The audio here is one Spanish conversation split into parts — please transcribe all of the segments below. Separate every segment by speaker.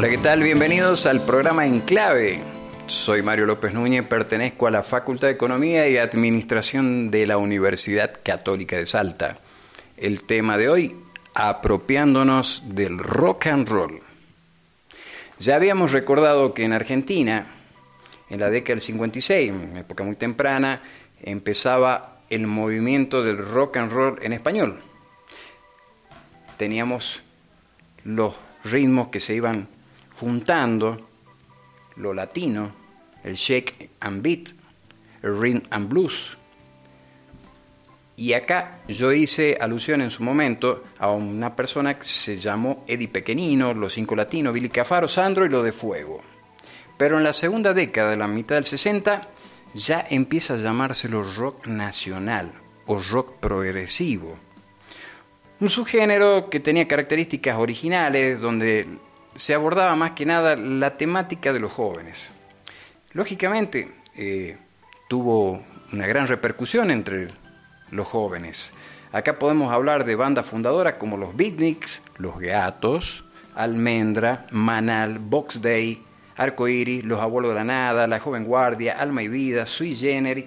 Speaker 1: Hola, ¿qué tal? Bienvenidos al programa En Clave. Soy Mario López Núñez, pertenezco a la Facultad de Economía y Administración de la Universidad Católica de Salta. El tema de hoy, apropiándonos del rock and roll. Ya habíamos recordado que en Argentina, en la década del 56, en época muy temprana, empezaba el movimiento del rock and roll en español. Teníamos los ritmos que se iban juntando, lo latino, el shake and beat, el rhythm and blues. Y acá yo hice alusión en su momento a una persona que se llamó Eddie Pequenino, Los Cinco Latinos, Billy Cafaro, Sandro y Lo de Fuego. Pero en la segunda década, de la mitad del 60, ya empieza a llamárselo rock nacional o rock progresivo. Un subgénero que tenía características originales, donde se abordaba más que nada la temática de los jóvenes. Lógicamente, eh, tuvo una gran repercusión entre los jóvenes. Acá podemos hablar de bandas fundadoras como los Beatniks, Los Gatos, Almendra, Manal, Box Day, Arcoiris, Los Abuelos de la Nada, La Joven Guardia, Alma y Vida, Sui Generis.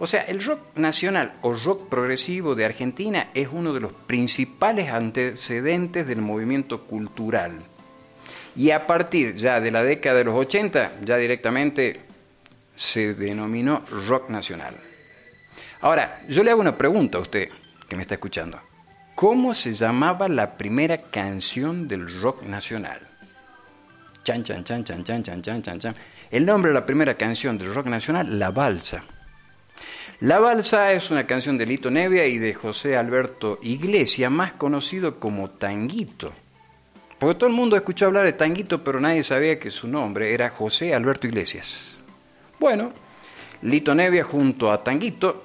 Speaker 1: O sea, el rock nacional o rock progresivo de Argentina es uno de los principales antecedentes del movimiento cultural. Y a partir ya de la década de los 80, ya directamente se denominó rock nacional. Ahora, yo le hago una pregunta a usted que me está escuchando. ¿Cómo se llamaba la primera canción del rock nacional? Chan, chan, chan, chan, chan, chan, chan, chan, chan. El nombre de la primera canción del rock nacional, La Balsa. La Balsa es una canción de Lito Nevia y de José Alberto Iglesia, más conocido como Tanguito. Porque todo el mundo escuchó hablar de Tanguito, pero nadie sabía que su nombre era José Alberto Iglesias. Bueno, Lito Nevia junto a Tanguito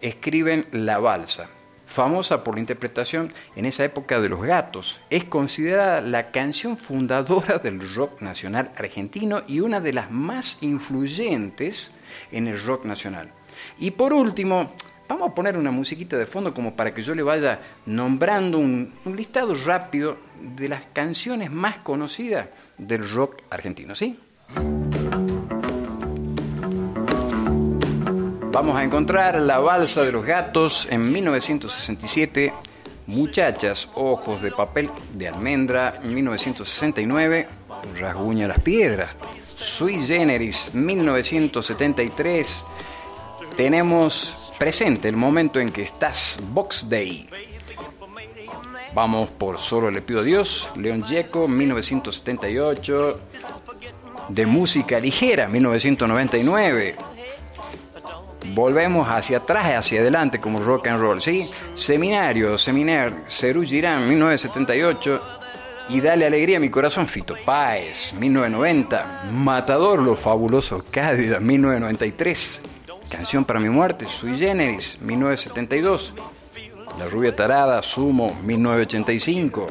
Speaker 1: escriben La Balsa, famosa por la interpretación en esa época de Los Gatos. Es considerada la canción fundadora del rock nacional argentino y una de las más influyentes en el rock nacional. Y por último, vamos a poner una musiquita de fondo como para que yo le vaya nombrando un, listado rápido de las canciones más conocidas del rock argentino, ¿sí? Vamos a encontrar La Balsa de los Gatos en 1967, Muchachas, Ojos de Papel de Almendra en 1969, Rasguña las Piedras, Sui Generis 1973, tenemos presente el momento en que estás, Box Day. Vamos por Solo le pido a Dios, León Gieco 1978, de música ligera 1999 volvemos hacia atrás y hacia adelante como rock and roll, ¿sí? Seminario, Seminar, Cerú Girán, 1978. Y Dale Alegría a mi corazón, Fito Páez, 1990. Matador, Los Fabulosos Cádiz, 1993. Canción para mi muerte, Sui Generis, 1972. La Rubia Tarada, Sumo, 1985.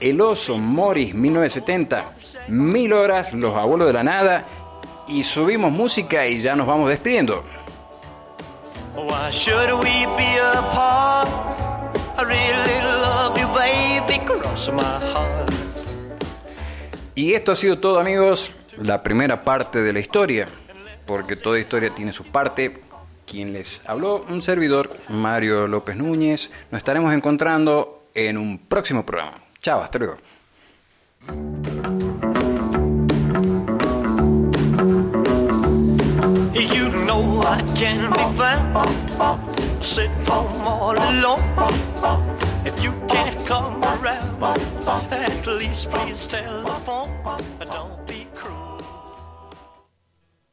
Speaker 1: El Oso, Morris, 1970. Mil Horas, Los Abuelos de la Nada. Y subimos música y ya nos vamos despidiendo. Why should we be apart? I really love you, baby, cross my heart. Y esto ha sido todo, amigos, la primera parte de la historia, porque toda historia tiene su parte. Quien les habló, un servidor, Mario López Núñez. Nos estaremos encontrando en un próximo programa. Chao, hasta luego. If you come around, at least please tell